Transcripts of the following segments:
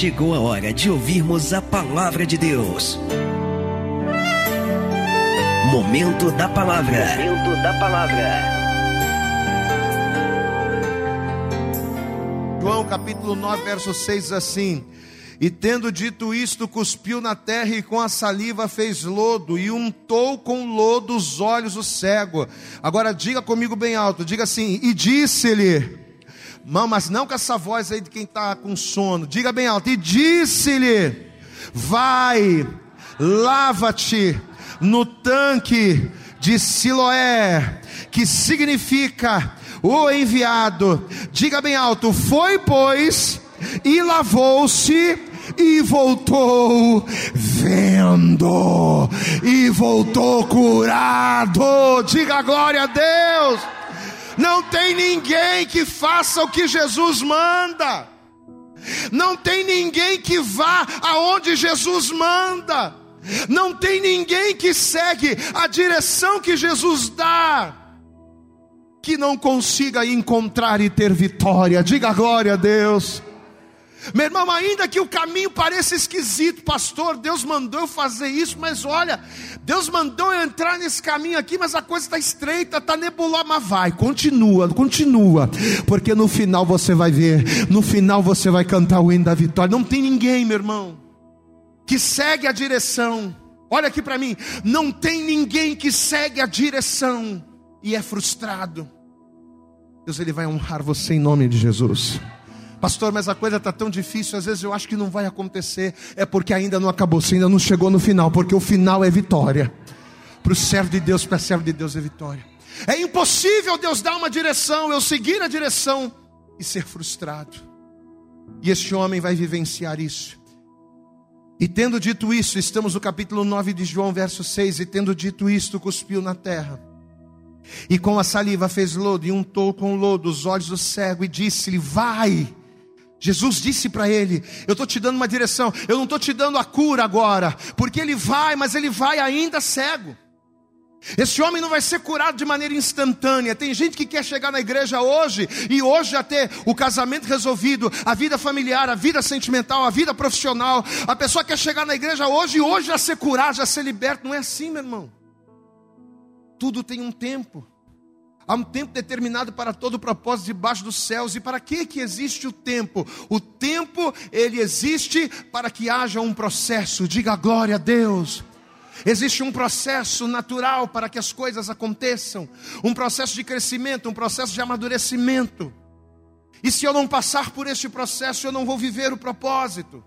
chegou a hora de ouvirmos a palavra de Deus. Momento da palavra. Momento da palavra. João capítulo 9, verso 6 assim: E tendo dito isto, cuspiu na terra e com a saliva fez lodo e untou com lodo os olhos do cego. Agora diga comigo bem alto, diga assim: E disse-lhe: mas não com essa voz aí de quem está com sono. Diga bem alto. E disse-lhe: Vai, lava-te no tanque de Siloé, que significa o enviado. Diga bem alto: Foi, pois, e lavou-se e voltou vendo, e voltou curado. Diga glória a Deus. Não tem ninguém que faça o que Jesus manda. Não tem ninguém que vá aonde Jesus manda. Não tem ninguém que segue a direção que Jesus dá que não consiga encontrar e ter vitória. Diga glória a Deus. Meu irmão, ainda que o caminho pareça esquisito, pastor, Deus mandou eu fazer isso, mas olha, Deus mandou eu entrar nesse caminho aqui, mas a coisa está estreita, está nebulosa, mas vai, continua, continua, porque no final você vai ver, no final você vai cantar o hino da vitória. Não tem ninguém, meu irmão, que segue a direção. Olha aqui para mim, não tem ninguém que segue a direção e é frustrado. Deus ele vai honrar você em nome de Jesus. Pastor, mas a coisa está tão difícil, às vezes eu acho que não vai acontecer. É porque ainda não acabou, você ainda não chegou no final, porque o final é vitória. Para o servo de Deus, para servo de Deus é vitória. É impossível Deus dar uma direção, eu seguir a direção e ser frustrado. E este homem vai vivenciar isso. E tendo dito isso, estamos no capítulo 9 de João, verso 6. E tendo dito isto, cuspiu na terra. E com a saliva fez lodo e untou com lodo os olhos do cego e disse-lhe: Vai. Jesus disse para ele: Eu estou te dando uma direção, eu não estou te dando a cura agora, porque ele vai, mas ele vai ainda cego. Esse homem não vai ser curado de maneira instantânea. Tem gente que quer chegar na igreja hoje e hoje já ter o casamento resolvido, a vida familiar, a vida sentimental, a vida profissional. A pessoa quer chegar na igreja hoje e hoje já ser curado, já ser liberto. Não é assim, meu irmão. Tudo tem um tempo. Há um tempo determinado para todo o propósito debaixo dos céus. E para que que existe o tempo? O tempo ele existe para que haja um processo. Diga glória a Deus. Existe um processo natural para que as coisas aconteçam, um processo de crescimento, um processo de amadurecimento. E se eu não passar por este processo, eu não vou viver o propósito.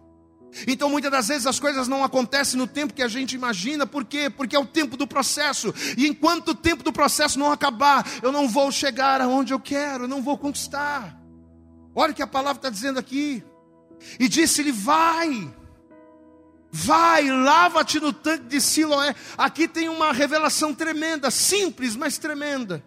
Então muitas das vezes as coisas não acontecem no tempo que a gente imagina, por quê? Porque é o tempo do processo, e enquanto o tempo do processo não acabar, eu não vou chegar aonde eu quero, eu não vou conquistar. Olha o que a palavra está dizendo aqui, e disse-lhe: Vai, vai, lava-te no tanque de Siloé. Aqui tem uma revelação tremenda, simples, mas tremenda.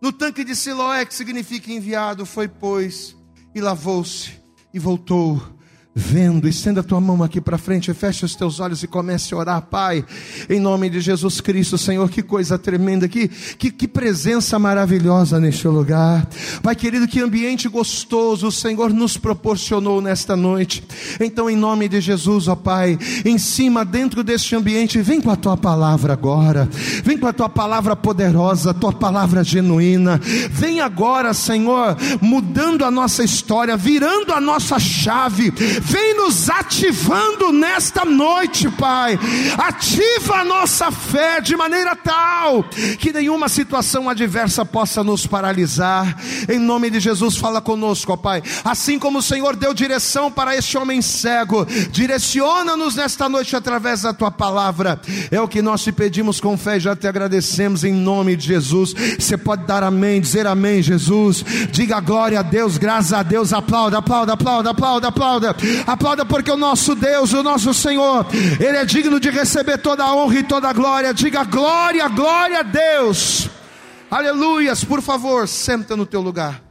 No tanque de Siloé, que significa enviado, foi, pois, e lavou-se, e voltou vendo. Estenda a tua mão aqui para frente, feche os teus olhos e comece a orar, Pai, em nome de Jesus Cristo, Senhor. Que coisa tremenda, que, que, que presença maravilhosa neste lugar, Pai querido. Que ambiente gostoso o Senhor nos proporcionou nesta noite. Então, em nome de Jesus, ó Pai, em cima, dentro deste ambiente, vem com a tua palavra agora, vem com a tua palavra poderosa, a tua palavra genuína. Vem agora, Senhor, mudando a nossa história, virando a nossa chave vem nos ativando nesta noite, Pai. Ativa a nossa fé de maneira tal que nenhuma situação adversa possa nos paralisar. Em nome de Jesus, fala conosco, ó Pai. Assim como o Senhor deu direção para este homem cego, direciona-nos nesta noite através da tua palavra. É o que nós te pedimos com fé e já te agradecemos em nome de Jesus. Você pode dar amém, dizer amém, Jesus. Diga glória a Deus, graças a Deus. Aplauda, aplauda, aplauda, aplauda, aplauda. Aplauda porque o nosso Deus, o nosso Senhor, Ele é digno de receber toda a honra e toda a glória. Diga glória, glória a Deus. Aleluias, por favor, senta no teu lugar.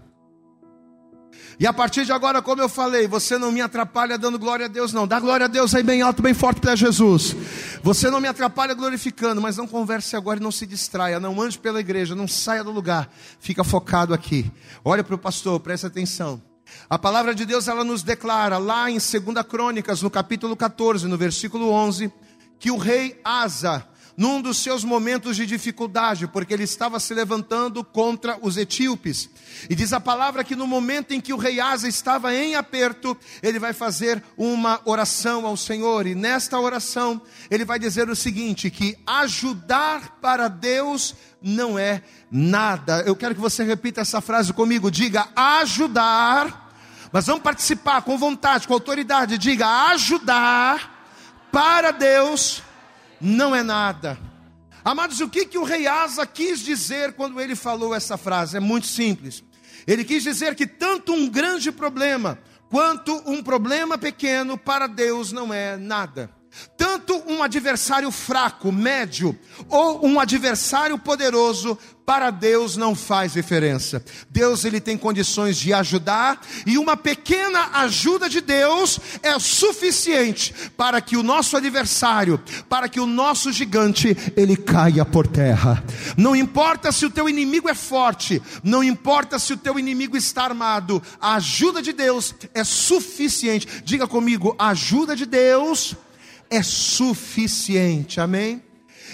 E a partir de agora, como eu falei, você não me atrapalha dando glória a Deus, não. Dá glória a Deus aí bem alto, bem forte para Jesus. Você não me atrapalha glorificando, mas não converse agora e não se distraia. Não ande pela igreja, não saia do lugar. Fica focado aqui. Olha para o pastor, presta atenção. A palavra de Deus ela nos declara lá em 2 Crônicas, no capítulo 14, no versículo 11, que o rei Asa, num dos seus momentos de dificuldade, porque ele estava se levantando contra os etíopes. E diz a palavra que no momento em que o rei Asa estava em aperto, ele vai fazer uma oração ao Senhor, e nesta oração ele vai dizer o seguinte: que ajudar para Deus não é nada. Eu quero que você repita essa frase comigo, diga ajudar. Mas vamos participar com vontade, com autoridade. Diga ajudar para Deus não é nada. Amados, o que, que o rei Asa quis dizer quando ele falou essa frase? É muito simples. Ele quis dizer que tanto um grande problema quanto um problema pequeno para Deus não é nada. Tanto um adversário fraco, médio, ou um adversário poderoso, para Deus não faz diferença. Deus ele tem condições de ajudar e uma pequena ajuda de Deus é suficiente para que o nosso adversário, para que o nosso gigante ele caia por terra. Não importa se o teu inimigo é forte, não importa se o teu inimigo está armado, a ajuda de Deus é suficiente. Diga comigo, a ajuda de Deus é suficiente. Amém?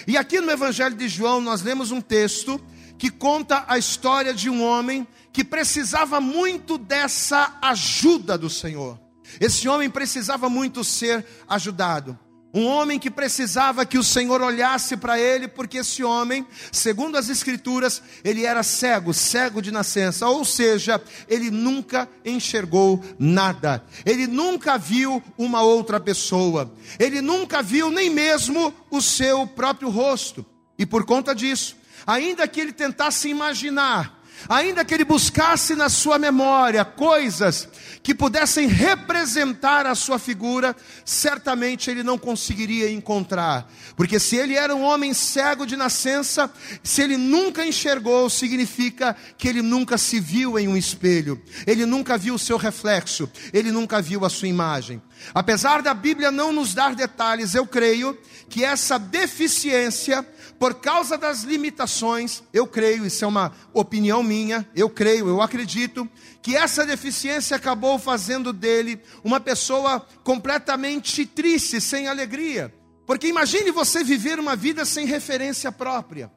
E aqui no Evangelho de João nós lemos um texto que conta a história de um homem que precisava muito dessa ajuda do Senhor. Esse homem precisava muito ser ajudado. Um homem que precisava que o Senhor olhasse para ele, porque esse homem, segundo as Escrituras, ele era cego, cego de nascença, ou seja, ele nunca enxergou nada, ele nunca viu uma outra pessoa, ele nunca viu nem mesmo o seu próprio rosto, e por conta disso, ainda que ele tentasse imaginar, ainda que ele buscasse na sua memória coisas que pudessem representar a sua figura, certamente ele não conseguiria encontrar, porque se ele era um homem cego de nascença, se ele nunca enxergou, significa que ele nunca se viu em um espelho, ele nunca viu o seu reflexo, ele nunca viu a sua imagem. Apesar da Bíblia não nos dar detalhes, eu creio que essa deficiência por causa das limitações, eu creio, isso é uma opinião minha, eu creio, eu acredito, que essa deficiência acabou fazendo dele uma pessoa completamente triste, sem alegria. Porque imagine você viver uma vida sem referência própria.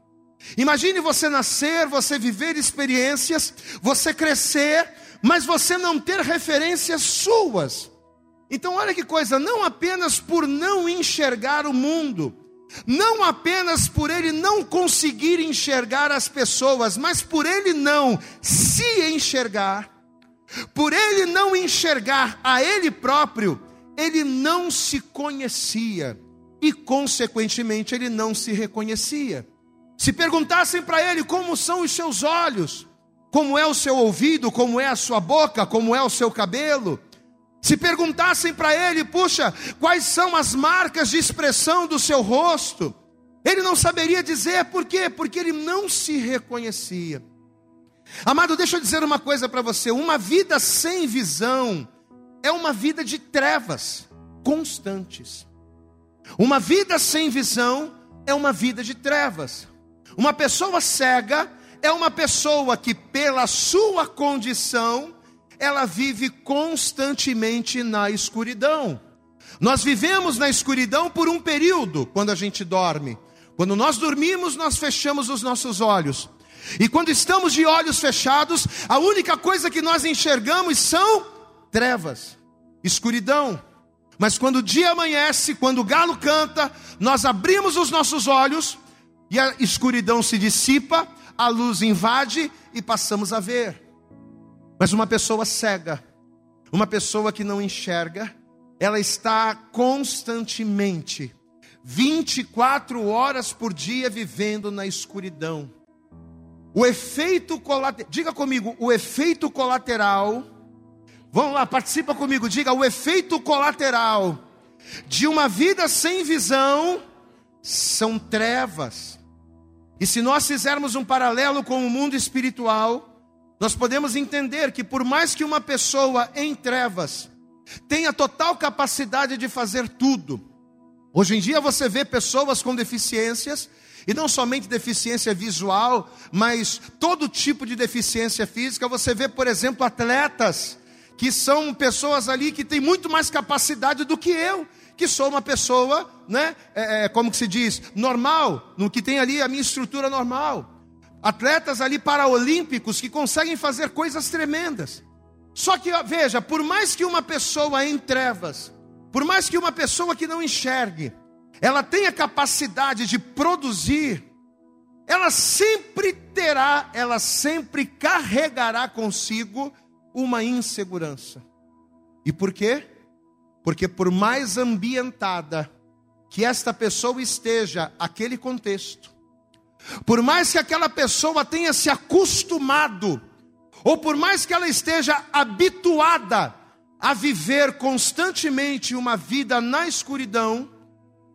Imagine você nascer, você viver experiências, você crescer, mas você não ter referências suas. Então, olha que coisa, não apenas por não enxergar o mundo, não apenas por ele não conseguir enxergar as pessoas, mas por ele não se enxergar, por ele não enxergar a ele próprio, ele não se conhecia e, consequentemente, ele não se reconhecia. Se perguntassem para ele como são os seus olhos, como é o seu ouvido, como é a sua boca, como é o seu cabelo, se perguntassem para ele, puxa, quais são as marcas de expressão do seu rosto, ele não saberia dizer por quê? Porque ele não se reconhecia. Amado, deixa eu dizer uma coisa para você: uma vida sem visão é uma vida de trevas constantes. Uma vida sem visão é uma vida de trevas. Uma pessoa cega é uma pessoa que, pela sua condição, ela vive constantemente na escuridão. Nós vivemos na escuridão por um período, quando a gente dorme. Quando nós dormimos, nós fechamos os nossos olhos. E quando estamos de olhos fechados, a única coisa que nós enxergamos são trevas, escuridão. Mas quando o dia amanhece, quando o galo canta, nós abrimos os nossos olhos e a escuridão se dissipa, a luz invade e passamos a ver. Mas uma pessoa cega, uma pessoa que não enxerga, ela está constantemente, 24 horas por dia, vivendo na escuridão. O efeito colateral, diga comigo, o efeito colateral, vamos lá, participa comigo, diga, o efeito colateral de uma vida sem visão são trevas. E se nós fizermos um paralelo com o mundo espiritual, nós podemos entender que por mais que uma pessoa em trevas tenha total capacidade de fazer tudo, hoje em dia você vê pessoas com deficiências, e não somente deficiência visual, mas todo tipo de deficiência física. Você vê, por exemplo, atletas que são pessoas ali que têm muito mais capacidade do que eu, que sou uma pessoa, né, é, é, como que se diz, normal, no que tem ali a minha estrutura normal. Atletas ali paraolímpicos que conseguem fazer coisas tremendas. Só que, veja, por mais que uma pessoa em trevas, por mais que uma pessoa que não enxergue, ela tenha capacidade de produzir, ela sempre terá, ela sempre carregará consigo uma insegurança. E por quê? Porque por mais ambientada que esta pessoa esteja aquele contexto, por mais que aquela pessoa tenha se acostumado ou por mais que ela esteja habituada a viver constantemente uma vida na escuridão,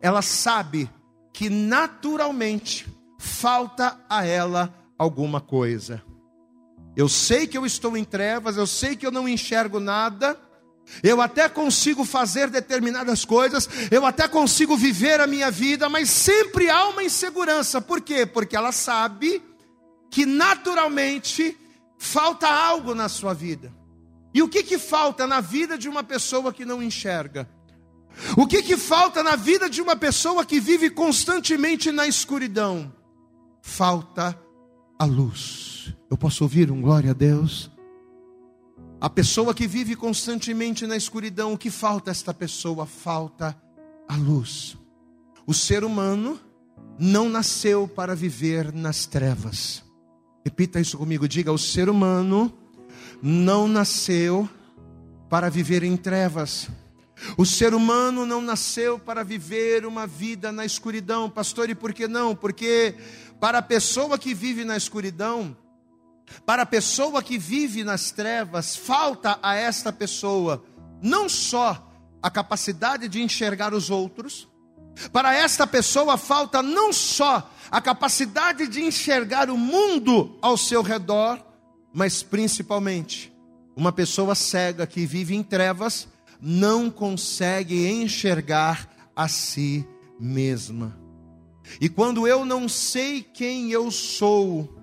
ela sabe que naturalmente falta a ela alguma coisa. Eu sei que eu estou em trevas, eu sei que eu não enxergo nada, eu até consigo fazer determinadas coisas, eu até consigo viver a minha vida, mas sempre há uma insegurança. Por quê? Porque ela sabe que naturalmente falta algo na sua vida. E o que, que falta na vida de uma pessoa que não enxerga? O que, que falta na vida de uma pessoa que vive constantemente na escuridão? Falta a luz. Eu posso ouvir um glória a Deus? A pessoa que vive constantemente na escuridão, o que falta a esta pessoa? Falta a luz. O ser humano não nasceu para viver nas trevas. Repita isso comigo, diga: o ser humano não nasceu para viver em trevas. O ser humano não nasceu para viver uma vida na escuridão, pastor, e por que não? Porque para a pessoa que vive na escuridão, para a pessoa que vive nas trevas, falta a esta pessoa não só a capacidade de enxergar os outros, para esta pessoa falta não só a capacidade de enxergar o mundo ao seu redor, mas principalmente, uma pessoa cega que vive em trevas não consegue enxergar a si mesma. E quando eu não sei quem eu sou,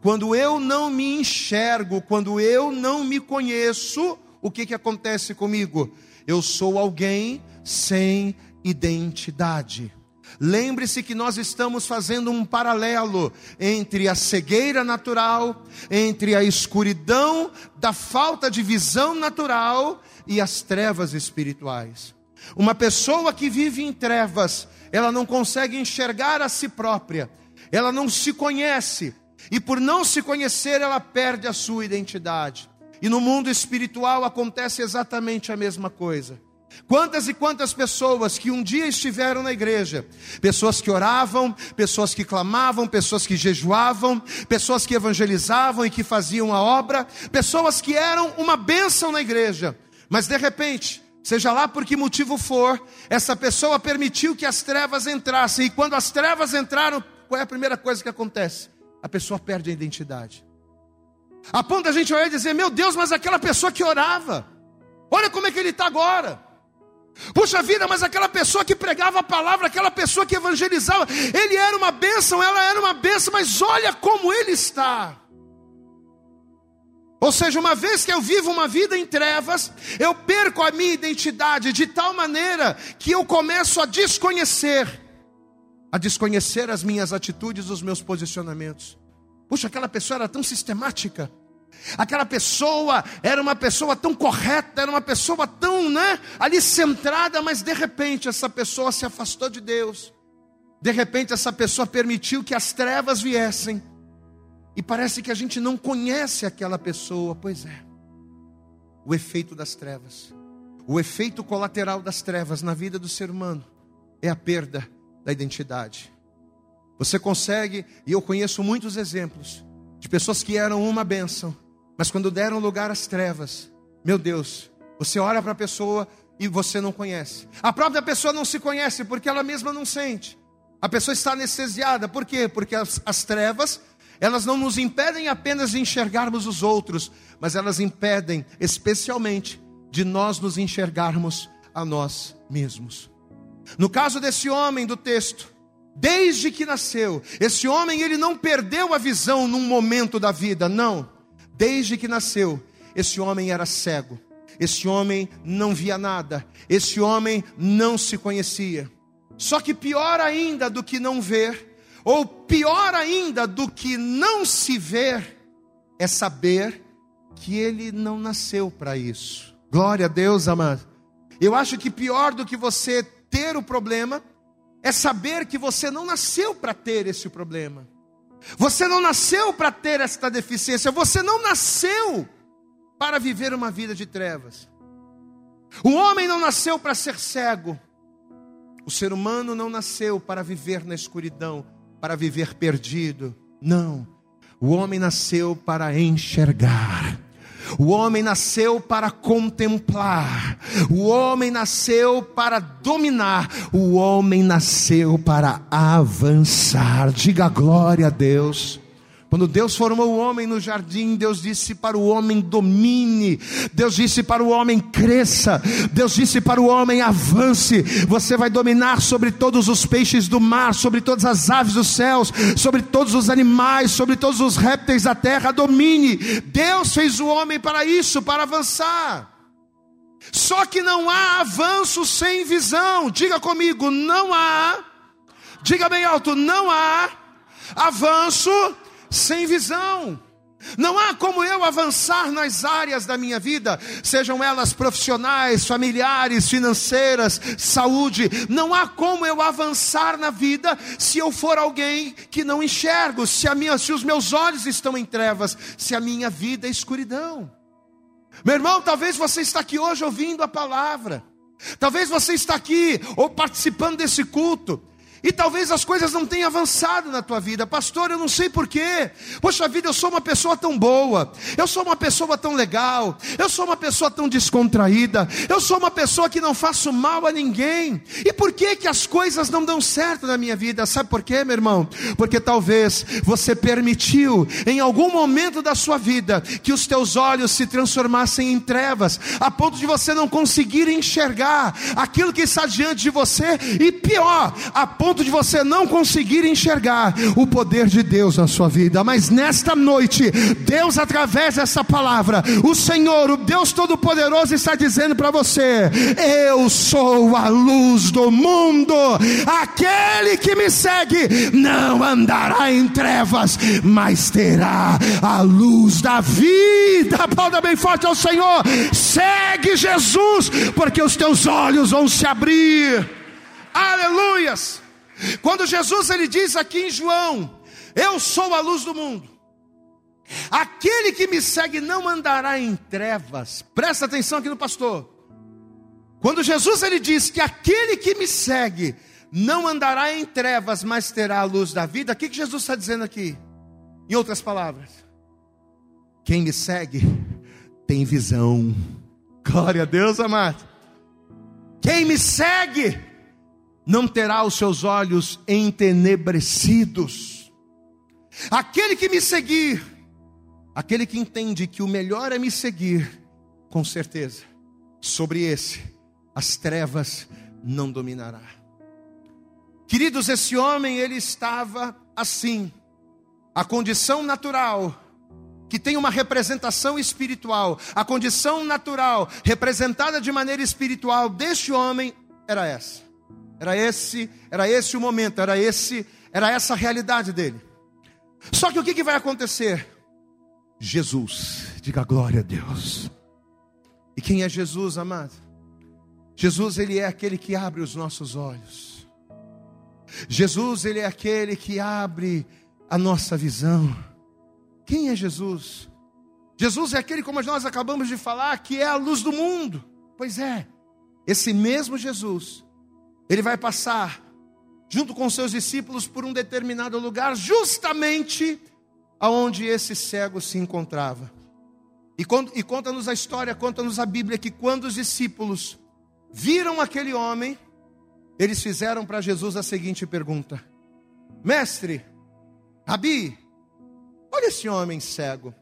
quando eu não me enxergo, quando eu não me conheço, o que, que acontece comigo? Eu sou alguém sem identidade. Lembre-se que nós estamos fazendo um paralelo entre a cegueira natural, entre a escuridão da falta de visão natural e as trevas espirituais. Uma pessoa que vive em trevas, ela não consegue enxergar a si própria, ela não se conhece, e por não se conhecer, ela perde a sua identidade. E no mundo espiritual acontece exatamente a mesma coisa. Quantas e quantas pessoas que um dia estiveram na igreja, pessoas que oravam, pessoas que clamavam, pessoas que jejuavam, pessoas que evangelizavam e que faziam a obra, pessoas que eram uma bênção na igreja, mas de repente, seja lá por que motivo for, essa pessoa permitiu que as trevas entrassem, e quando as trevas entraram, qual é a primeira coisa que acontece? A pessoa perde a identidade. A ponto da gente olhar e dizer: Meu Deus, mas aquela pessoa que orava, olha como é que ele está agora. Puxa vida, mas aquela pessoa que pregava a palavra, aquela pessoa que evangelizava, ele era uma bênção, ela era uma bênção, mas olha como ele está. Ou seja, uma vez que eu vivo uma vida em trevas, eu perco a minha identidade de tal maneira que eu começo a desconhecer, a desconhecer as minhas atitudes, os meus posicionamentos. Puxa, aquela pessoa era tão sistemática. Aquela pessoa era uma pessoa tão correta, era uma pessoa tão, né, ali centrada, mas de repente essa pessoa se afastou de Deus. De repente essa pessoa permitiu que as trevas viessem. E parece que a gente não conhece aquela pessoa, pois é. O efeito das trevas. O efeito colateral das trevas na vida do ser humano é a perda da identidade. Você consegue, e eu conheço muitos exemplos de pessoas que eram uma bênção, mas quando deram lugar às trevas, meu Deus, você olha para a pessoa e você não conhece. A própria pessoa não se conhece porque ela mesma não sente. A pessoa está anestesiada, por quê? Porque as, as trevas, elas não nos impedem apenas de enxergarmos os outros, mas elas impedem especialmente de nós nos enxergarmos a nós mesmos. No caso desse homem do texto, desde que nasceu, esse homem ele não perdeu a visão num momento da vida, não desde que nasceu, esse homem era cego. Esse homem não via nada. Esse homem não se conhecia. Só que pior ainda do que não ver, ou pior ainda do que não se ver, é saber que ele não nasceu para isso. Glória a Deus, amado. Eu acho que pior do que você ter o problema é saber que você não nasceu para ter esse problema. Você não nasceu para ter esta deficiência, você não nasceu para viver uma vida de trevas. O homem não nasceu para ser cego. O ser humano não nasceu para viver na escuridão, para viver perdido. Não. O homem nasceu para enxergar. O homem nasceu para contemplar, o homem nasceu para dominar, o homem nasceu para avançar. Diga glória a Deus. Quando Deus formou o homem no jardim, Deus disse para o homem: domine, Deus disse para o homem: cresça, Deus disse para o homem: avance. Você vai dominar sobre todos os peixes do mar, sobre todas as aves dos céus, sobre todos os animais, sobre todos os répteis da terra. Domine. Deus fez o homem para isso, para avançar. Só que não há avanço sem visão. Diga comigo: não há. Diga bem alto: não há avanço sem visão. Não há como eu avançar nas áreas da minha vida, sejam elas profissionais, familiares, financeiras, saúde. Não há como eu avançar na vida se eu for alguém que não enxergo, se, minha, se os meus olhos estão em trevas, se a minha vida é escuridão. Meu irmão, talvez você está aqui hoje ouvindo a palavra. Talvez você está aqui ou participando desse culto e talvez as coisas não tenham avançado na tua vida, pastor. Eu não sei porquê. Poxa vida, eu sou uma pessoa tão boa, eu sou uma pessoa tão legal, eu sou uma pessoa tão descontraída, eu sou uma pessoa que não faço mal a ninguém. E por que que as coisas não dão certo na minha vida? Sabe por quê, meu irmão? Porque talvez você permitiu em algum momento da sua vida que os teus olhos se transformassem em trevas, a ponto de você não conseguir enxergar aquilo que está diante de você, e pior, a ponto ponto de você não conseguir enxergar o poder de Deus na sua vida. Mas nesta noite, Deus, através dessa palavra, o Senhor, o Deus Todo-Poderoso, está dizendo para você: Eu sou a luz do mundo. Aquele que me segue não andará em trevas, mas terá a luz da vida. Aplauda bem forte ao Senhor. Segue Jesus, porque os teus olhos vão se abrir. Aleluias. Quando Jesus ele diz aqui em João: Eu sou a luz do mundo. Aquele que me segue não andará em trevas. Presta atenção aqui no pastor. Quando Jesus ele diz que aquele que me segue não andará em trevas, mas terá a luz da vida, o que, que Jesus está dizendo aqui? Em outras palavras, quem me segue tem visão. Glória a Deus, amado. Quem me segue não terá os seus olhos entenebrecidos. Aquele que me seguir, aquele que entende que o melhor é me seguir, com certeza, sobre esse as trevas não dominará. Queridos, esse homem ele estava assim. A condição natural que tem uma representação espiritual, a condição natural representada de maneira espiritual deste homem era essa. Era esse, era esse o momento, era esse, era essa a realidade dele. Só que o que, que vai acontecer? Jesus, diga glória a Deus. E quem é Jesus, amado? Jesus, ele é aquele que abre os nossos olhos. Jesus, ele é aquele que abre a nossa visão. Quem é Jesus? Jesus é aquele, como nós acabamos de falar, que é a luz do mundo. Pois é, esse mesmo Jesus ele vai passar junto com seus discípulos por um determinado lugar, justamente aonde esse cego se encontrava. E, e conta-nos a história, conta-nos a Bíblia que quando os discípulos viram aquele homem, eles fizeram para Jesus a seguinte pergunta: Mestre, Rabi, olha esse homem cego.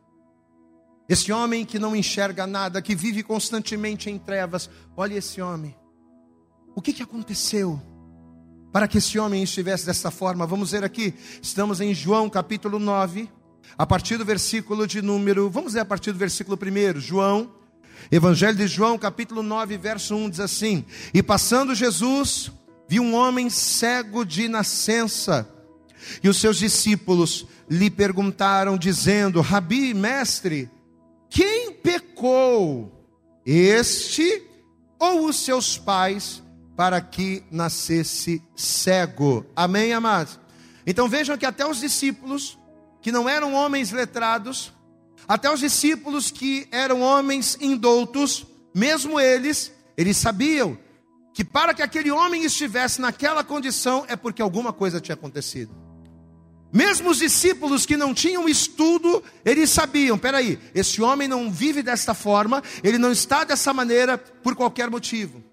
Esse homem que não enxerga nada, que vive constantemente em trevas. Olha esse homem. O que, que aconteceu para que esse homem estivesse dessa forma? Vamos ver aqui, estamos em João capítulo 9, a partir do versículo de número, vamos ler a partir do versículo 1, João, Evangelho de João, capítulo 9, verso 1 diz assim: E passando Jesus, viu um homem cego de nascença, e os seus discípulos lhe perguntaram, dizendo: Rabi, mestre, quem pecou, este ou os seus pais, para que nascesse cego? Amém, amados? Então vejam que até os discípulos, que não eram homens letrados, até os discípulos que eram homens indoutos, mesmo eles, eles sabiam que para que aquele homem estivesse naquela condição é porque alguma coisa tinha acontecido. Mesmo os discípulos que não tinham estudo, eles sabiam: peraí, esse homem não vive desta forma, ele não está dessa maneira por qualquer motivo.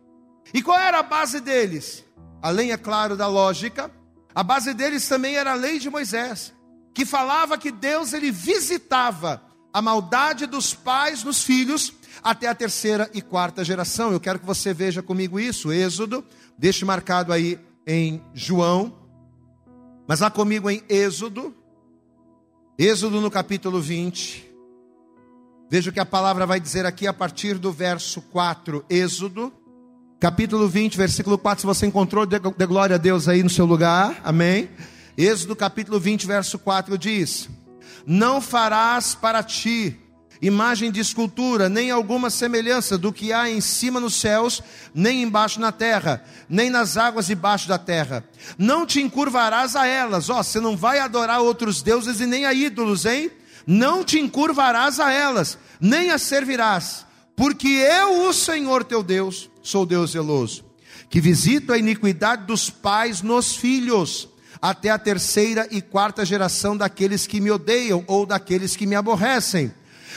E qual era a base deles? Além, é claro, da lógica, a base deles também era a lei de Moisés, que falava que Deus ele visitava a maldade dos pais nos filhos até a terceira e quarta geração. Eu quero que você veja comigo isso, Êxodo, deixe marcado aí em João, mas lá comigo em Êxodo, Êxodo no capítulo 20. Veja o que a palavra vai dizer aqui a partir do verso 4. Êxodo, capítulo 20, versículo 4. Se você encontrou, dê glória a Deus aí no seu lugar. Amém. Êxodo, capítulo 20, verso 4 diz: Não farás para ti imagem de escultura, nem alguma semelhança do que há em cima nos céus, nem embaixo na terra, nem nas águas debaixo da terra. Não te encurvarás a elas, ó, você não vai adorar outros deuses e nem a ídolos, hein? Não te encurvarás a elas, nem as servirás, porque eu, o Senhor teu Deus, sou Deus zeloso, que visito a iniquidade dos pais nos filhos, até a terceira e quarta geração daqueles que me odeiam ou daqueles que me aborrecem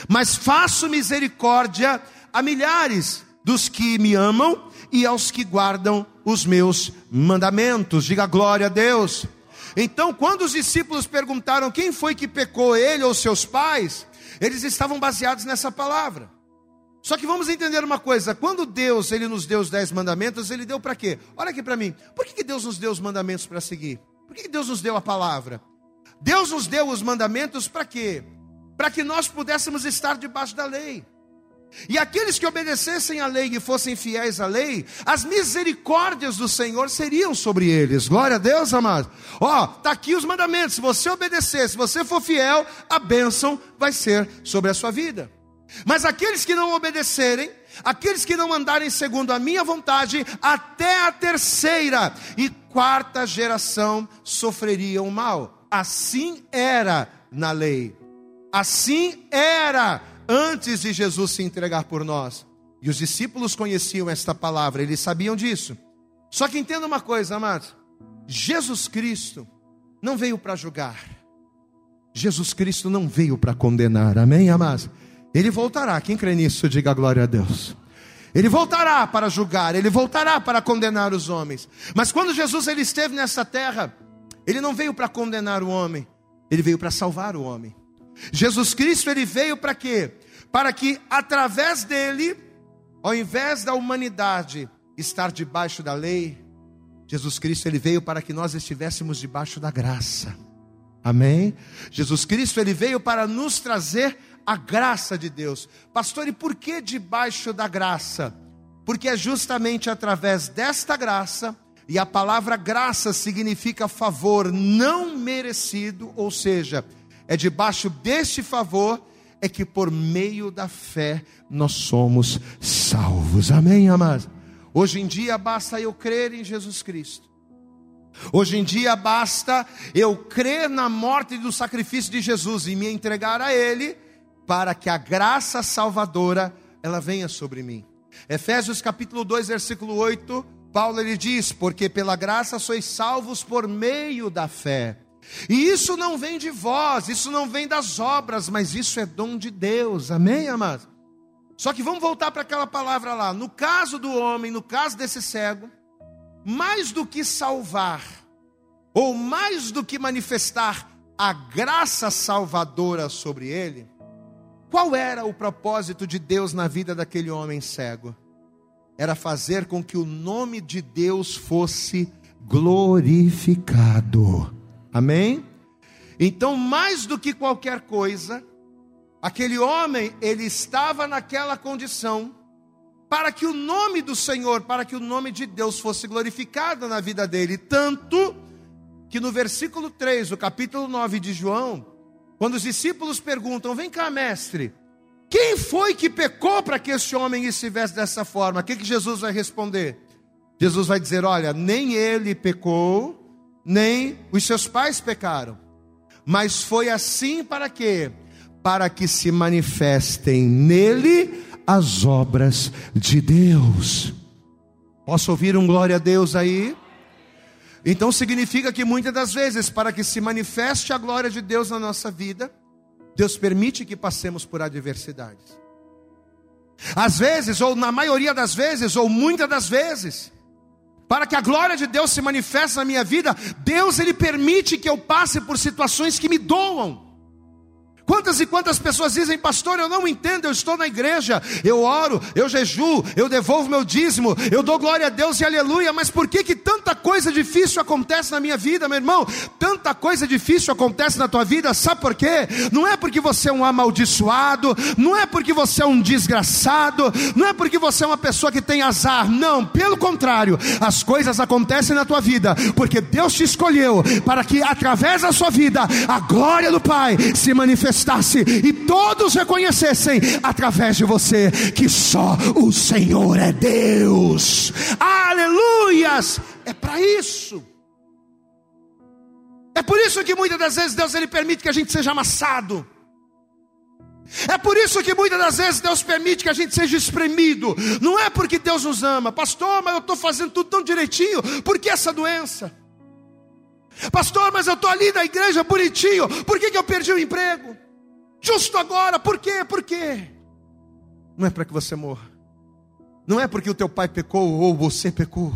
mas faço misericórdia a milhares dos que me amam e aos que guardam os meus mandamentos. Diga glória a Deus. Então, quando os discípulos perguntaram quem foi que pecou, ele ou seus pais, eles estavam baseados nessa palavra. Só que vamos entender uma coisa: quando Deus ele nos deu os dez mandamentos, ele deu para quê? Olha aqui para mim. Por que Deus nos deu os mandamentos para seguir? Por que Deus nos deu a palavra? Deus nos deu os mandamentos para quê? para que nós pudéssemos estar debaixo da lei. E aqueles que obedecessem à lei e fossem fiéis à lei, as misericórdias do Senhor seriam sobre eles. Glória a Deus, amado. Ó, tá aqui os mandamentos. Se você obedecer, se você for fiel, a bênção vai ser sobre a sua vida. Mas aqueles que não obedecerem, aqueles que não andarem segundo a minha vontade, até a terceira e quarta geração sofreriam mal. Assim era na lei. Assim era antes de Jesus se entregar por nós. E os discípulos conheciam esta palavra, eles sabiam disso. Só que entenda uma coisa, amados: Jesus Cristo não veio para julgar, Jesus Cristo não veio para condenar, amém, amados? Ele voltará, quem crê nisso, diga glória a Deus. Ele voltará para julgar, ele voltará para condenar os homens. Mas quando Jesus ele esteve nessa terra, ele não veio para condenar o homem, ele veio para salvar o homem. Jesus Cristo ele veio para quê? Para que através dele, ao invés da humanidade estar debaixo da lei, Jesus Cristo ele veio para que nós estivéssemos debaixo da graça. Amém? Jesus Cristo ele veio para nos trazer a graça de Deus. Pastor, e por que debaixo da graça? Porque é justamente através desta graça, e a palavra graça significa favor não merecido, ou seja, é debaixo deste favor é que por meio da fé nós somos salvos. Amém, amados? Hoje em dia basta eu crer em Jesus Cristo. Hoje em dia basta eu crer na morte e no sacrifício de Jesus e me entregar a Ele para que a graça salvadora ela venha sobre mim. Efésios capítulo 2, versículo 8, Paulo ele diz: "Porque pela graça sois salvos por meio da fé". E isso não vem de vós, isso não vem das obras, mas isso é dom de Deus, amém, amados? Só que vamos voltar para aquela palavra lá. No caso do homem, no caso desse cego, mais do que salvar, ou mais do que manifestar a graça salvadora sobre ele, qual era o propósito de Deus na vida daquele homem cego? Era fazer com que o nome de Deus fosse glorificado. Amém? Então, mais do que qualquer coisa, aquele homem, ele estava naquela condição para que o nome do Senhor, para que o nome de Deus fosse glorificado na vida dele, tanto que no versículo 3, do capítulo 9 de João, quando os discípulos perguntam: "Vem cá, mestre, quem foi que pecou para que esse homem estivesse dessa forma?" O que, que Jesus vai responder? Jesus vai dizer: Olha, nem ele pecou, nem os seus pais pecaram, mas foi assim para quê? Para que se manifestem nele as obras de Deus. Posso ouvir um glória a Deus aí? Então significa que muitas das vezes, para que se manifeste a glória de Deus na nossa vida, Deus permite que passemos por adversidades. Às vezes, ou na maioria das vezes, ou muitas das vezes, para que a glória de Deus se manifeste na minha vida, Deus ele permite que eu passe por situações que me doam. Quantas e quantas pessoas dizem, pastor, eu não entendo, eu estou na igreja, eu oro, eu jejuo, eu devolvo meu dízimo, eu dou glória a Deus e aleluia, mas por que que tanta coisa difícil acontece na minha vida, meu irmão? Tanta coisa difícil acontece na tua vida, sabe por quê? Não é porque você é um amaldiçoado, não é porque você é um desgraçado, não é porque você é uma pessoa que tem azar, não, pelo contrário, as coisas acontecem na tua vida, porque Deus te escolheu para que através da sua vida a glória do Pai se manifeste manifestasse e todos reconhecessem através de você que só o Senhor é Deus. Aleluias! É para isso. É por isso que muitas das vezes Deus ele permite que a gente seja amassado. É por isso que muitas das vezes Deus permite que a gente seja espremido. Não é porque Deus nos ama, pastor, mas eu estou fazendo tudo tão direitinho. Por que essa doença? Pastor, mas eu estou ali na igreja bonitinho. Por que, que eu perdi o emprego? Justo agora, por quê? Por quê? Não é para que você morra. Não é porque o teu pai pecou ou você pecou.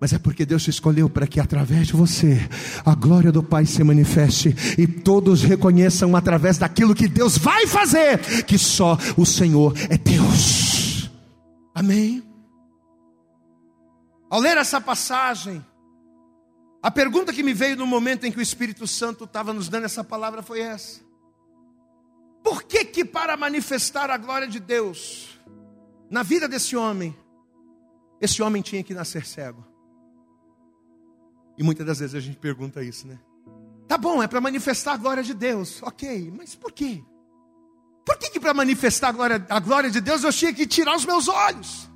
Mas é porque Deus te escolheu para que através de você a glória do Pai se manifeste e todos reconheçam através daquilo que Deus vai fazer que só o Senhor é Deus. Amém. Ao ler essa passagem, a pergunta que me veio no momento em que o Espírito Santo estava nos dando essa palavra foi essa: por que que para manifestar a glória de Deus na vida desse homem, esse homem tinha que nascer cego? E muitas das vezes a gente pergunta isso, né? Tá bom, é para manifestar a glória de Deus. Ok, mas por quê? Por que, que para manifestar a glória, a glória de Deus eu tinha que tirar os meus olhos?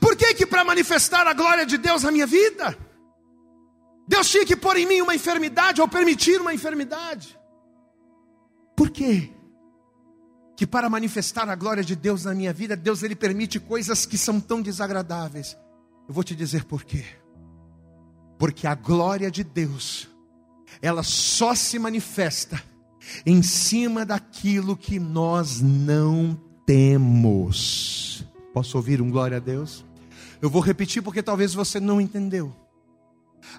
Por que que para manifestar a glória de Deus na minha vida, Deus tinha que pôr em mim uma enfermidade ou permitir uma enfermidade? Por quê? Que para manifestar a glória de Deus na minha vida, Deus ele permite coisas que são tão desagradáveis. Eu vou te dizer por quê. Porque a glória de Deus, ela só se manifesta em cima daquilo que nós não temos. Posso ouvir um glória a Deus? Eu vou repetir porque talvez você não entendeu.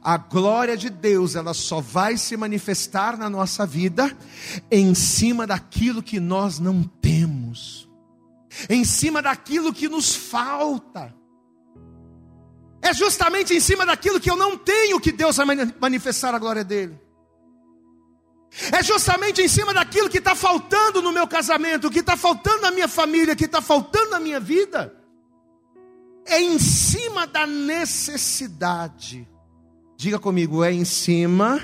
A glória de Deus, ela só vai se manifestar na nossa vida em cima daquilo que nós não temos, em cima daquilo que nos falta. É justamente em cima daquilo que eu não tenho que Deus vai manifestar a glória dele. É justamente em cima daquilo que está faltando no meu casamento, que está faltando na minha família, que está faltando na minha vida. É em cima da necessidade Diga comigo, é em cima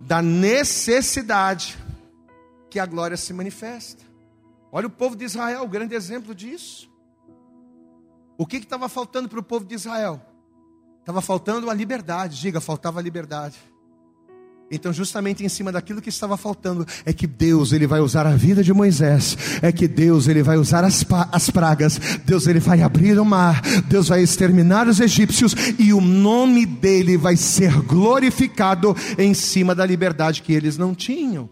da necessidade que a glória se manifesta. Olha o povo de Israel, o grande exemplo disso. O que estava faltando para o povo de Israel? Estava faltando a liberdade. Diga, faltava a liberdade. Então, justamente em cima daquilo que estava faltando, é que Deus ele vai usar a vida de Moisés, é que Deus ele vai usar as, as pragas, Deus ele vai abrir o mar, Deus vai exterminar os egípcios e o nome dele vai ser glorificado em cima da liberdade que eles não tinham.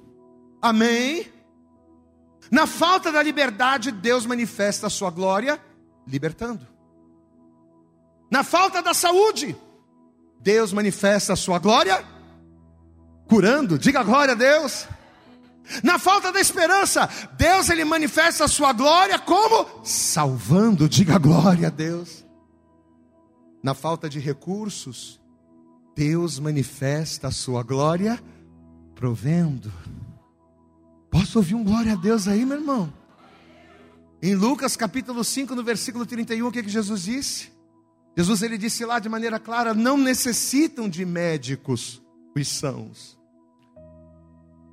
Amém? Na falta da liberdade, Deus manifesta a sua glória libertando. Na falta da saúde, Deus manifesta a sua glória libertando curando, diga glória a Deus. Na falta da esperança, Deus ele manifesta a sua glória como salvando, diga glória a Deus. Na falta de recursos, Deus manifesta a sua glória provendo. Posso ouvir um glória a Deus aí, meu irmão? Em Lucas capítulo 5, no versículo 31, o que, que Jesus disse? Jesus ele disse lá de maneira clara: não necessitam de médicos os sãos.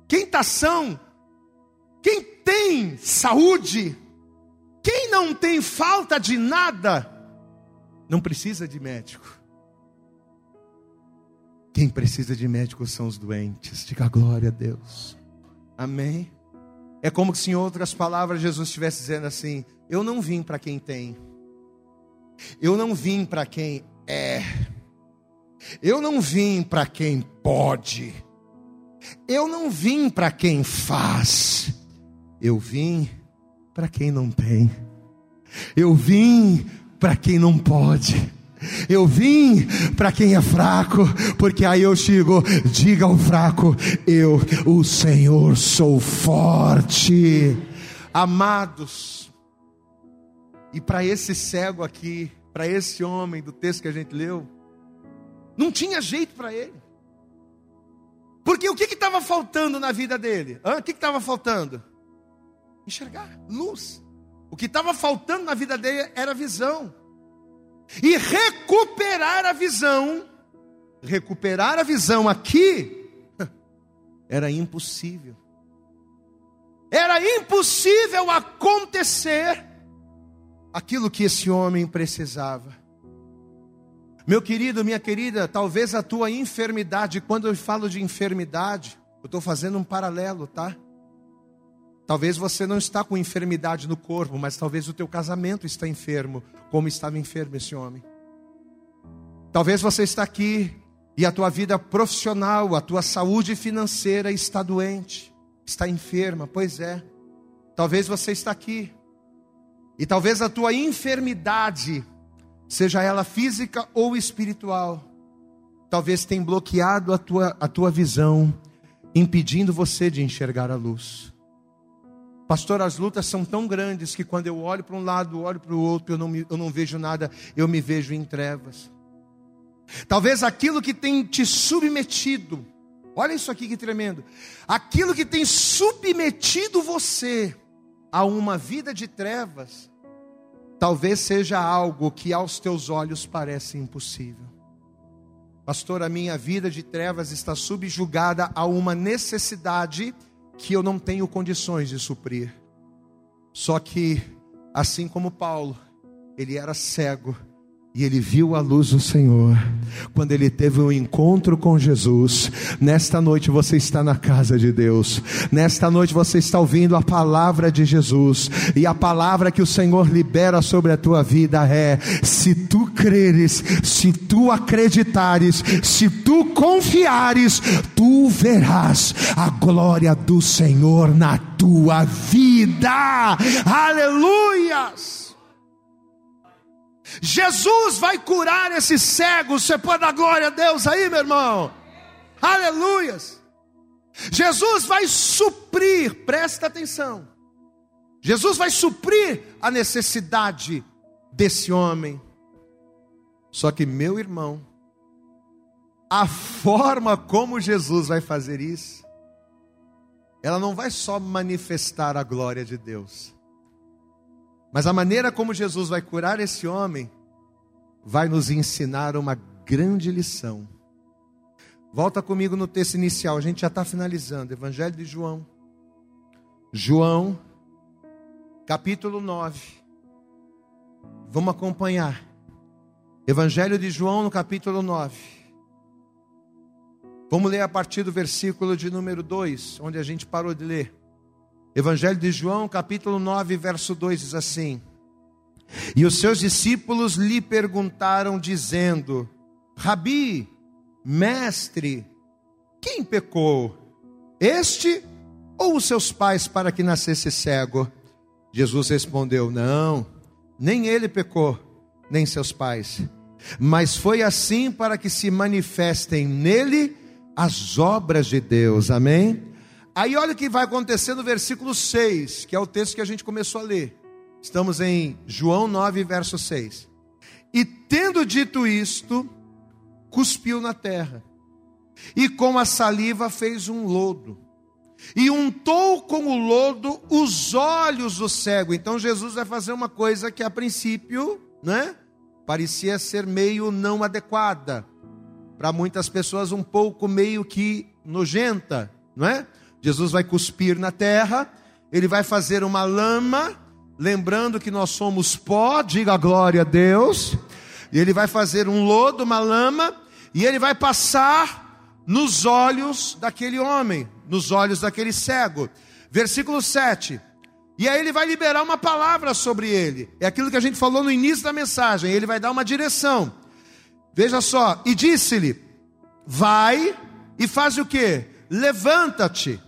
Quem está são, quem tem saúde, quem não tem falta de nada, não precisa de médico. Quem precisa de médico são os doentes. Diga glória a Deus. Amém. É como se em outras palavras Jesus estivesse dizendo assim: Eu não vim para quem tem. Eu não vim para quem é. Eu não vim para quem pode. Eu não vim para quem faz. Eu vim para quem não tem. Eu vim para quem não pode. Eu vim para quem é fraco, porque aí eu digo: diga ao fraco, eu, o Senhor, sou forte. Amados, e para esse cego aqui, para esse homem do texto que a gente leu, não tinha jeito para ele. Porque o que estava faltando na vida dele? Hã? O que estava faltando? Enxergar, luz. O que estava faltando na vida dele era visão. E recuperar a visão, recuperar a visão aqui, era impossível. Era impossível acontecer aquilo que esse homem precisava. Meu querido, minha querida, talvez a tua enfermidade, quando eu falo de enfermidade, eu estou fazendo um paralelo, tá? Talvez você não está com enfermidade no corpo, mas talvez o teu casamento está enfermo, como estava enfermo esse homem. Talvez você está aqui e a tua vida profissional, a tua saúde financeira está doente, está enferma, pois é. Talvez você está aqui e talvez a tua enfermidade, seja ela física ou espiritual, talvez tenha bloqueado a tua, a tua visão, impedindo você de enxergar a luz. Pastor, as lutas são tão grandes que quando eu olho para um lado, olho para o outro, eu não, me, eu não vejo nada, eu me vejo em trevas. Talvez aquilo que tem te submetido, olha isso aqui que tremendo, aquilo que tem submetido você a uma vida de trevas, talvez seja algo que aos teus olhos parece impossível. Pastor, a minha vida de trevas está subjugada a uma necessidade que eu não tenho condições de suprir. Só que, assim como Paulo, ele era cego e ele viu a luz do Senhor. Quando ele teve um encontro com Jesus, nesta noite você está na casa de Deus. Nesta noite você está ouvindo a palavra de Jesus. E a palavra que o Senhor libera sobre a tua vida é: se tu creres, se tu acreditares, se tu confiares, tu verás a glória do Senhor na tua vida. Aleluias! Jesus vai curar esse cego. Você pode dar glória a Deus aí, meu irmão? Aleluias. Jesus vai suprir, presta atenção. Jesus vai suprir a necessidade desse homem. Só que, meu irmão, a forma como Jesus vai fazer isso, ela não vai só manifestar a glória de Deus mas a maneira como Jesus vai curar esse homem vai nos ensinar uma grande lição. Volta comigo no texto inicial, a gente já está finalizando. Evangelho de João. João, capítulo 9. Vamos acompanhar. Evangelho de João, no capítulo 9. Vamos ler a partir do versículo de número 2, onde a gente parou de ler. Evangelho de João, capítulo 9, verso 2 diz assim: E os seus discípulos lhe perguntaram, dizendo: Rabi, mestre, quem pecou? Este ou os seus pais para que nascesse cego? Jesus respondeu: Não, nem ele pecou, nem seus pais. Mas foi assim para que se manifestem nele as obras de Deus. Amém? Aí olha o que vai acontecer no versículo 6, que é o texto que a gente começou a ler. Estamos em João 9, verso 6. E tendo dito isto, cuspiu na terra, e com a saliva fez um lodo, e untou com o lodo os olhos do cego. Então Jesus vai fazer uma coisa que a princípio, né, parecia ser meio não adequada, para muitas pessoas um pouco meio que nojenta, não é? Jesus vai cuspir na terra, ele vai fazer uma lama, lembrando que nós somos pó, diga glória a Deus, e ele vai fazer um lodo, uma lama, e ele vai passar nos olhos daquele homem, nos olhos daquele cego. Versículo 7. E aí ele vai liberar uma palavra sobre ele. É aquilo que a gente falou no início da mensagem. Ele vai dar uma direção. Veja só. E disse-lhe: Vai e faz o que? Levanta-te.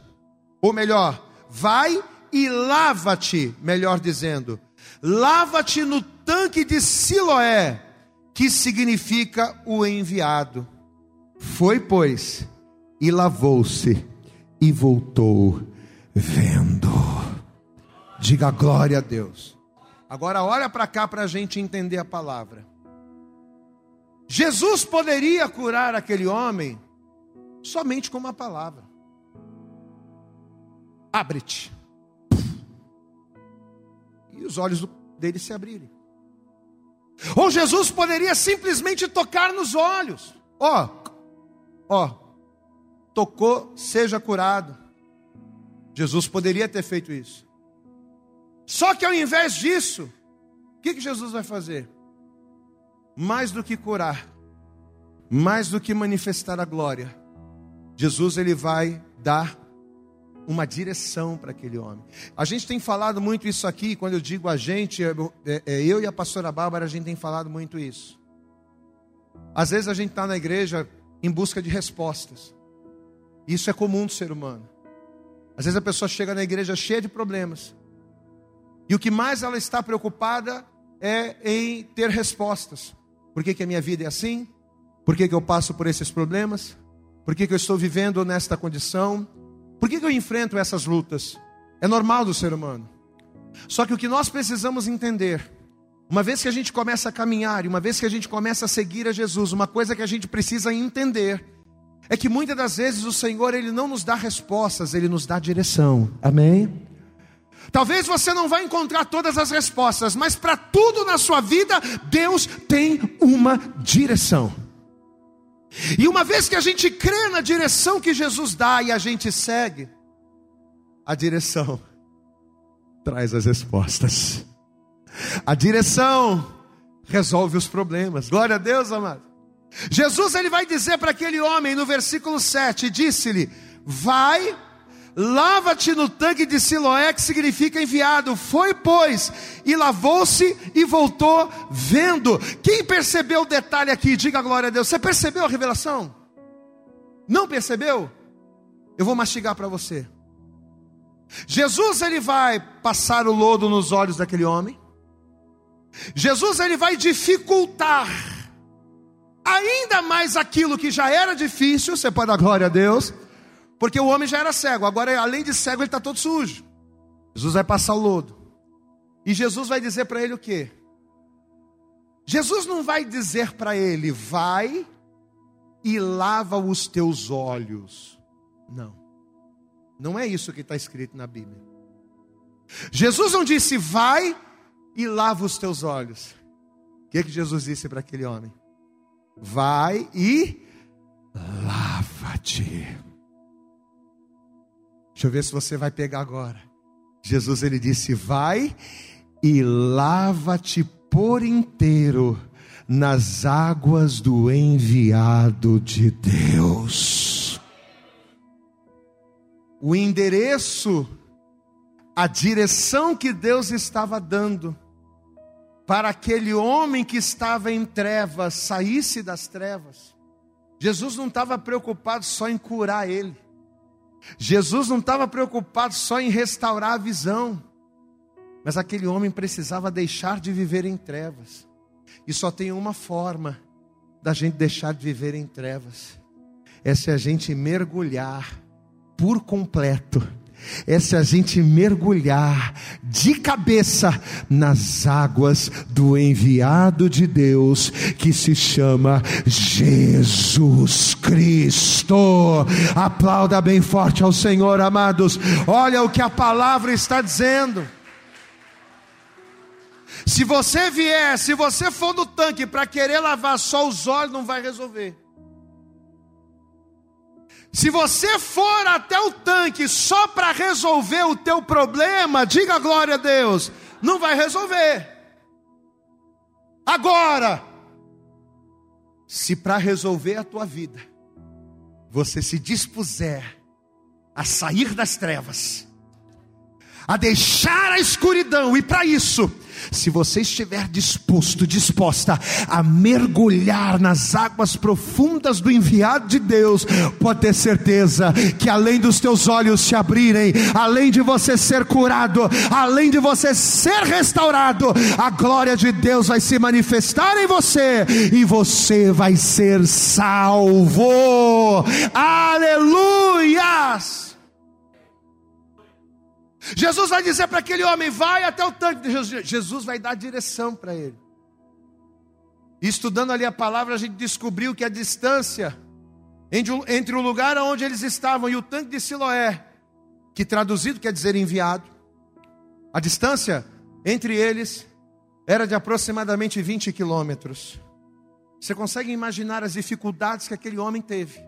Ou melhor, vai e lava-te, melhor dizendo. Lava-te no tanque de Siloé, que significa o enviado. Foi, pois, e lavou-se e voltou vendo. Diga glória a Deus. Agora olha para cá para a gente entender a palavra. Jesus poderia curar aquele homem somente com uma palavra abre-te. E os olhos dele se abrirem. Ou Jesus poderia simplesmente tocar nos olhos. Ó, ó, tocou, seja curado. Jesus poderia ter feito isso. Só que ao invés disso, o que, que Jesus vai fazer? Mais do que curar, mais do que manifestar a glória, Jesus ele vai dar uma direção para aquele homem. A gente tem falado muito isso aqui, quando eu digo a gente, eu, é, é, eu e a pastora Bárbara, a gente tem falado muito isso. Às vezes a gente está na igreja em busca de respostas. Isso é comum do ser humano. Às vezes a pessoa chega na igreja cheia de problemas. E o que mais ela está preocupada é em ter respostas. Por que, que a minha vida é assim? Por que, que eu passo por esses problemas? Por que, que eu estou vivendo nesta condição? Por que, que eu enfrento essas lutas? É normal do ser humano. Só que o que nós precisamos entender, uma vez que a gente começa a caminhar, e uma vez que a gente começa a seguir a Jesus, uma coisa que a gente precisa entender, é que muitas das vezes o Senhor ele não nos dá respostas, ele nos dá direção. Amém? Talvez você não vai encontrar todas as respostas, mas para tudo na sua vida, Deus tem uma direção. E uma vez que a gente crê na direção que Jesus dá e a gente segue, a direção traz as respostas. A direção resolve os problemas. Glória a Deus, amado. Jesus ele vai dizer para aquele homem no versículo 7, disse-lhe: "Vai Lava-te no tanque de Siloé, que significa enviado. Foi, pois, e lavou-se e voltou vendo. Quem percebeu o detalhe aqui? Diga glória a Deus. Você percebeu a revelação? Não percebeu? Eu vou mastigar para você. Jesus ele vai passar o lodo nos olhos daquele homem. Jesus ele vai dificultar ainda mais aquilo que já era difícil. Você pode dar glória a Deus porque o homem já era cego, agora além de cego ele está todo sujo. Jesus vai passar o lodo. E Jesus vai dizer para ele o quê? Jesus não vai dizer para ele, vai e lava os teus olhos. Não. Não é isso que está escrito na Bíblia. Jesus não disse, vai e lava os teus olhos. O que, que Jesus disse para aquele homem? Vai e lava-te. Deixa eu ver se você vai pegar agora. Jesus ele disse: Vai e lava-te por inteiro nas águas do enviado de Deus. O endereço, a direção que Deus estava dando para aquele homem que estava em trevas saísse das trevas. Jesus não estava preocupado só em curar ele. Jesus não estava preocupado só em restaurar a visão, mas aquele homem precisava deixar de viver em trevas. E só tem uma forma da gente deixar de viver em trevas: é se a gente mergulhar por completo é se a gente mergulhar de cabeça nas águas do enviado de Deus, que se chama Jesus Cristo. Aplauda bem forte ao Senhor, amados. Olha o que a palavra está dizendo. Se você vier, se você for no tanque para querer lavar só os olhos, não vai resolver. Se você for até o tanque só para resolver o teu problema, diga glória a Deus, não vai resolver. Agora, se para resolver a tua vida, você se dispuser a sair das trevas, a deixar a escuridão, e para isso, se você estiver disposto, disposta a mergulhar nas águas profundas do enviado de Deus, pode ter certeza que além dos teus olhos se abrirem, além de você ser curado, além de você ser restaurado, a glória de Deus vai se manifestar em você e você vai ser salvo. Aleluias! Jesus vai dizer para aquele homem: vai até o tanque. Jesus vai dar direção para ele. E estudando ali a palavra, a gente descobriu que a distância entre o lugar onde eles estavam e o tanque de Siloé, que traduzido quer dizer enviado, a distância entre eles era de aproximadamente 20 quilômetros. Você consegue imaginar as dificuldades que aquele homem teve?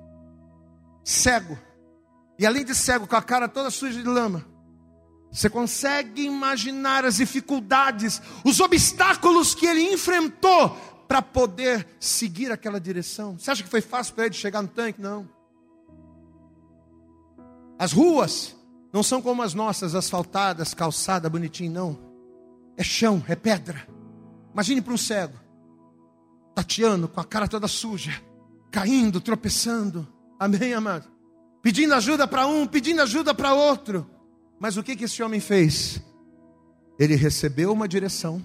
Cego, e além de cego, com a cara toda suja de lama, você consegue imaginar as dificuldades, os obstáculos que ele enfrentou para poder seguir aquela direção? Você acha que foi fácil para ele chegar no tanque? Não. As ruas não são como as nossas, asfaltadas, calçada, bonitinho, não. É chão, é pedra. Imagine para um cego, tateando com a cara toda suja, caindo, tropeçando. Amém, amado? Pedindo ajuda para um, pedindo ajuda para outro. Mas o que, que esse homem fez? Ele recebeu uma direção.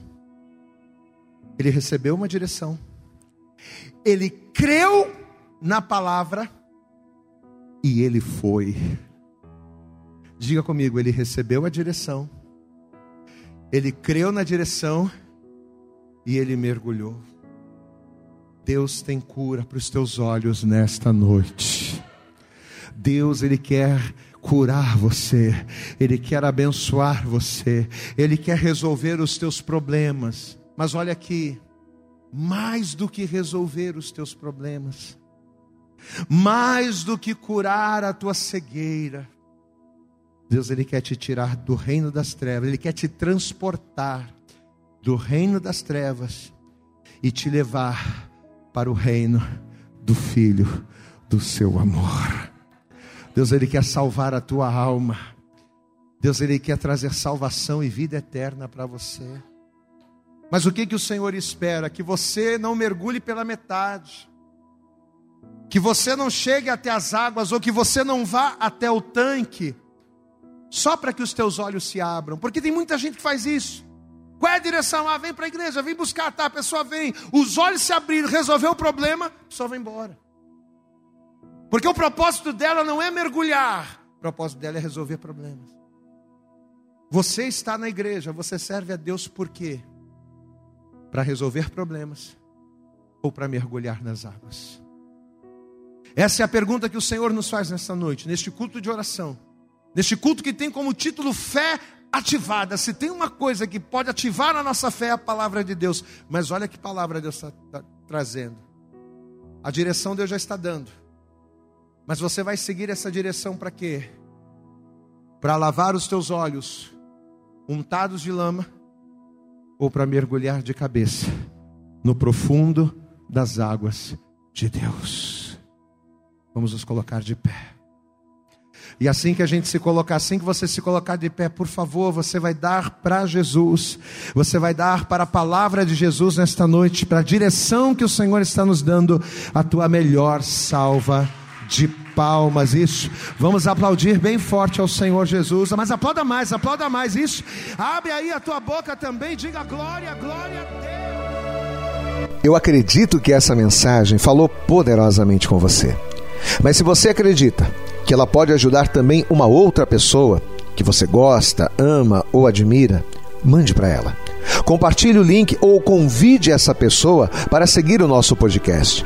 Ele recebeu uma direção. Ele creu na palavra e ele foi. Diga comigo, ele recebeu a direção. Ele creu na direção e ele mergulhou. Deus tem cura para os teus olhos nesta noite. Deus, Ele quer curar você, Ele quer abençoar você, Ele quer resolver os teus problemas. Mas olha aqui, mais do que resolver os teus problemas, mais do que curar a tua cegueira, Deus ele quer te tirar do reino das trevas, ele quer te transportar do reino das trevas e te levar para o reino do filho do seu amor. Deus, Ele quer salvar a tua alma. Deus, Ele quer trazer salvação e vida eterna para você. Mas o que, que o Senhor espera? Que você não mergulhe pela metade, que você não chegue até as águas, ou que você não vá até o tanque, só para que os teus olhos se abram, porque tem muita gente que faz isso. Qual é a direção? Ah, vem para a igreja, vem buscar, tá? A pessoa vem, os olhos se abriram, resolveu o problema, pessoa vai embora. Porque o propósito dela não é mergulhar, o propósito dela é resolver problemas. Você está na igreja, você serve a Deus por quê? Para resolver problemas ou para mergulhar nas águas? Essa é a pergunta que o Senhor nos faz nesta noite, neste culto de oração, neste culto que tem como título Fé Ativada. Se tem uma coisa que pode ativar a nossa fé, é a palavra de Deus. Mas olha que palavra Deus está tá trazendo. A direção Deus já está dando. Mas você vai seguir essa direção para quê? Para lavar os teus olhos untados de lama ou para mergulhar de cabeça no profundo das águas de Deus. Vamos nos colocar de pé. E assim que a gente se colocar, assim que você se colocar de pé, por favor, você vai dar para Jesus, você vai dar para a palavra de Jesus nesta noite, para a direção que o Senhor está nos dando, a tua melhor salva de palmas, isso. Vamos aplaudir bem forte ao Senhor Jesus. Mas aplauda mais, aplauda mais, isso. Abre aí a tua boca também, diga glória, glória a Deus. Eu acredito que essa mensagem falou poderosamente com você. Mas se você acredita que ela pode ajudar também uma outra pessoa, que você gosta, ama ou admira, mande para ela. Compartilhe o link ou convide essa pessoa para seguir o nosso podcast.